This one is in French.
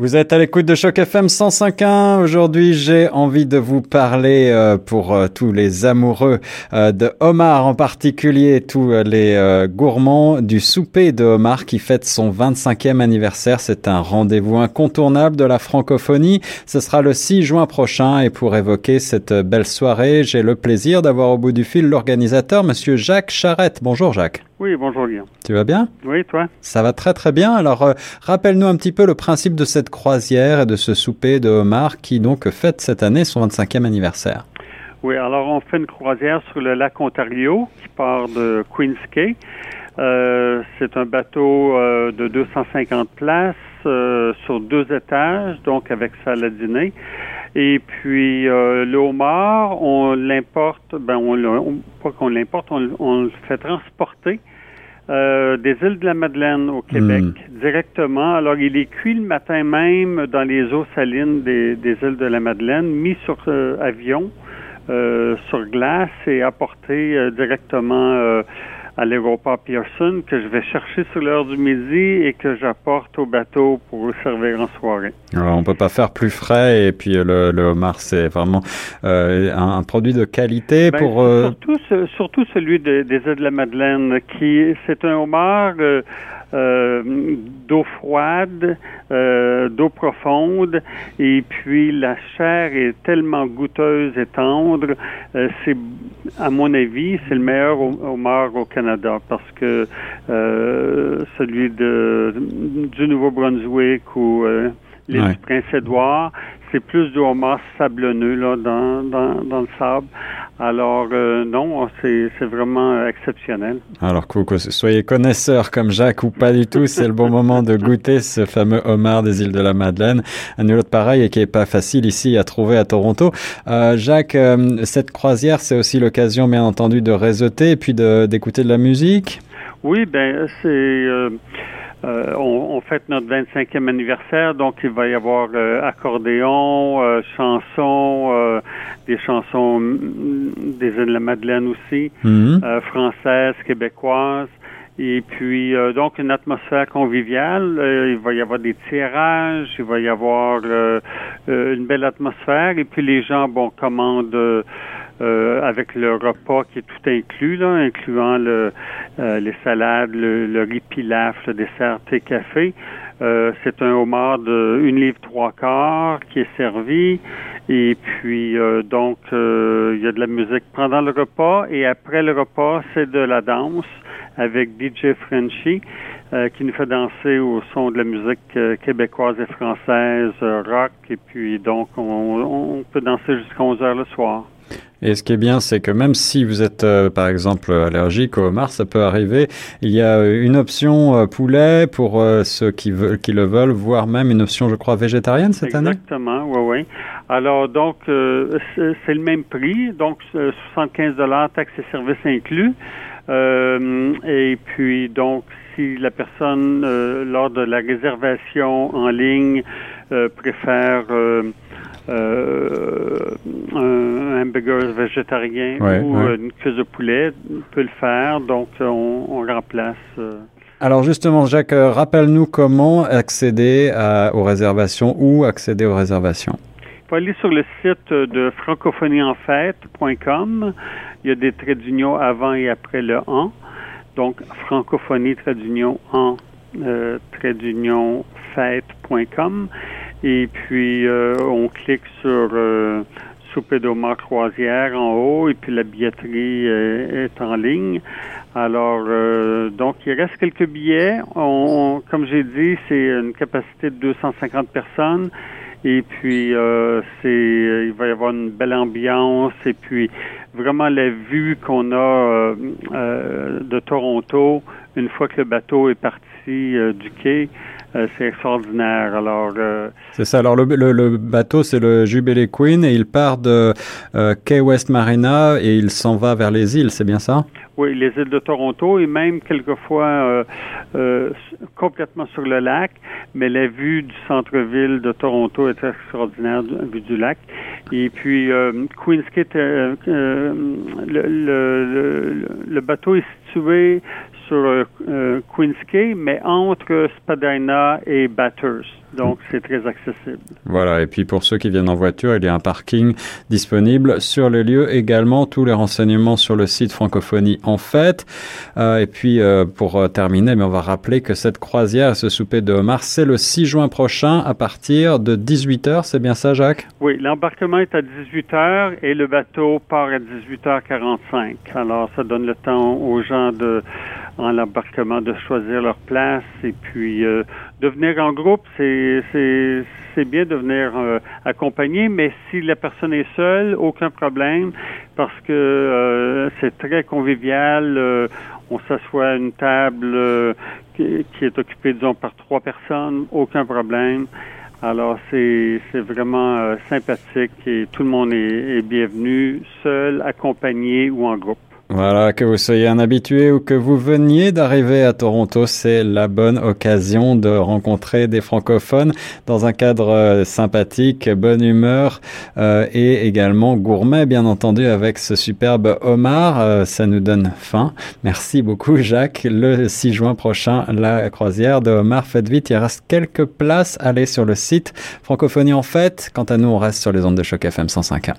Vous êtes à l'écoute de Choc FM 105.1. Aujourd'hui, j'ai envie de vous parler euh, pour euh, tous les amoureux euh, de homard, en particulier tous les gourmands du souper de homard qui fête son 25e anniversaire. C'est un rendez-vous incontournable de la francophonie. Ce sera le 6 juin prochain et pour évoquer cette belle soirée, j'ai le plaisir d'avoir au bout du fil l'organisateur, monsieur Jacques Charrette. Bonjour Jacques. Oui, bonjour Guillaume. Tu vas bien? Oui, toi? Ça va très très bien. Alors, rappelle-nous un petit peu le principe de cette croisière et de ce souper de homard qui donc fête cette année son 25e anniversaire. Oui, alors on fait une croisière sur le lac Ontario qui part de Queens Cay. Euh, c'est un bateau euh, de 250 places euh, sur deux étages, donc avec salle à dîner. Et puis le homard, on l'importe, ben on, pas qu'on l'importe, on, le fait transporter euh, des îles de la Madeleine au Québec hmm. directement. Alors, il est cuit le matin même dans les eaux salines des, îles de la Madeleine, mis sur euh, avion, euh, sur glace et apporté directement à l'aéroport Pearson que je vais chercher sur l'heure du midi et que j'apporte au bateau pour servir en soirée. Alors, on peut pas faire plus frais et puis le, le homard c'est vraiment euh, un, produit de qualité ben, pour euh... surtout surtout celui des îles de la Madeleine qui c'est un homard euh, euh, d'eau froide, euh, d'eau profonde, et puis la chair est tellement goûteuse et tendre. Euh, c'est, à mon avis, c'est le meilleur homard au Canada parce que celui de du Nouveau-Brunswick ou l'île du Prince-Édouard, c'est plus du homard sablonneux là, dans, dans, dans le sable. Alors euh, non, c'est vraiment exceptionnel. Alors que soyez connaisseur comme Jacques ou pas du tout, c'est le bon moment de goûter ce fameux homard des îles de la Madeleine. Un autre pareil et qui est pas facile ici à trouver à Toronto. Euh, Jacques, euh, cette croisière, c'est aussi l'occasion bien entendu de réseauter et puis d'écouter de, la musique. Oui, ben c'est euh, on, on, fête notre 25e anniversaire, donc il va y avoir euh, accordéon, euh, chansons, des chansons mm, des îles de la Madeleine aussi, mhm. françaises, québécoises. Et puis, donc, une atmosphère conviviale. il va y avoir des tirages, il va y avoir une belle atmosphère. Et puis, les gens, bon, commandent euh, avec le repas qui est tout inclus, là, incluant le, euh, les salades, le, riz pilaf, le dessert, thé, café. Euh, c'est un homard de une livre trois quarts qui est servi. Et puis donc il y a de la musique pendant le repas et après le repas c'est de la danse avec DJ Frenchy qui nous fait danser au son de la musique québécoise et française rock et puis donc on, on peut danser jusqu'à 11 heures le soir. Et ce qui est bien, c'est que même si vous êtes, euh, par exemple, allergique au homard, ça peut arriver. Il y a une option euh, poulet pour euh, ceux qui, le veulent, voire même une option, je crois, végétarienne cette année. Exactement, oui, oui. Alors, donc, c'est le même prix, donc 75 dollars, taxes et services inclus. et puis, donc, si la personne, lors de la réservation en ligne, préfère euh, un hamburger végétarien ou une cuisse de poulet peut le faire. Donc, on, remplace. Euh. Alors justement, Jacques, euh, rappelle-nous comment accéder aux réservations ou accéder aux réservations. Il faut aller sur le site de francophonieenfête.com. Il y a des traits d'union avant et après le en. Donc, francophonie, trait d'union en, euh, trait d'union fête.com. Et puis, euh, on clique sur euh, Souper d'Omar Croisière en haut et puis la billetterie est en ligne. Alors, euh, donc, il reste quelques billets. Comme j'ai dit, c'est une capacité de 250 personnes. Et puis, euh, c'est, il va y avoir une belle ambiance. Et puis, vraiment, la vue qu'on a de Toronto, une fois que le bateau est parti du quai, euh, c'est extraordinaire. Alors, euh, c'est ça. Alors le, le, bateau, c'est le Jubilee Queen et il part de euh, Key West Marina et il s'en va vers les îles. C'est bien ça? Oui, les îles de Toronto et même quelquefois complètement sur le lac. Mais la vue du centre-ville de Toronto est extraordinaire, la vue du lac. Et puis Queen's le, le, le, bateau est situé sur Queens Quay, mais entre Spadina et Bathurst. Donc, c'est très accessible. Voilà. Et puis, pour ceux qui viennent en voiture, il y a un parking disponible sur le lieu également. Tous les renseignements sur le site Francophonie en fait. Euh, et puis, euh, pour euh, terminer, mais on va rappeler que cette croisière, ce souper de homard, c'est le 6 juin prochain à partir de 18h. C'est bien ça, Jacques? Oui. L'embarquement est à 18h et le bateau part à 18h45. Alors, ça donne le temps aux gens de, en l'embarquement de choisir leur place et puis euh, de venir en groupe, c'est c'est bien de venir euh, mais si la personne est seule, aucun problème parce que euh, c'est très convivial. Euh, on s'assoit à une table qui, qui, est occupée, disons, par trois personnes, aucun problème. Alors, c'est vraiment sympathique et tout le monde est, est bienvenu, seul, accompagné ou en groupe. Voilà, que vous soyez un habitué ou que vous veniez d'arriver à Toronto, c'est la bonne occasion de rencontrer des francophones dans un cadre euh, sympathique, bonne humeur euh, et également gourmet, bien entendu, avec ce superbe homard. Euh, ça nous donne faim. Merci beaucoup, Jacques. Le 6 juin prochain, la croisière de homard. Faites vite, il reste quelques places. Allez sur le site Francophonie en fête. Quant à nous, on reste sur les ondes de choc FM 105.1.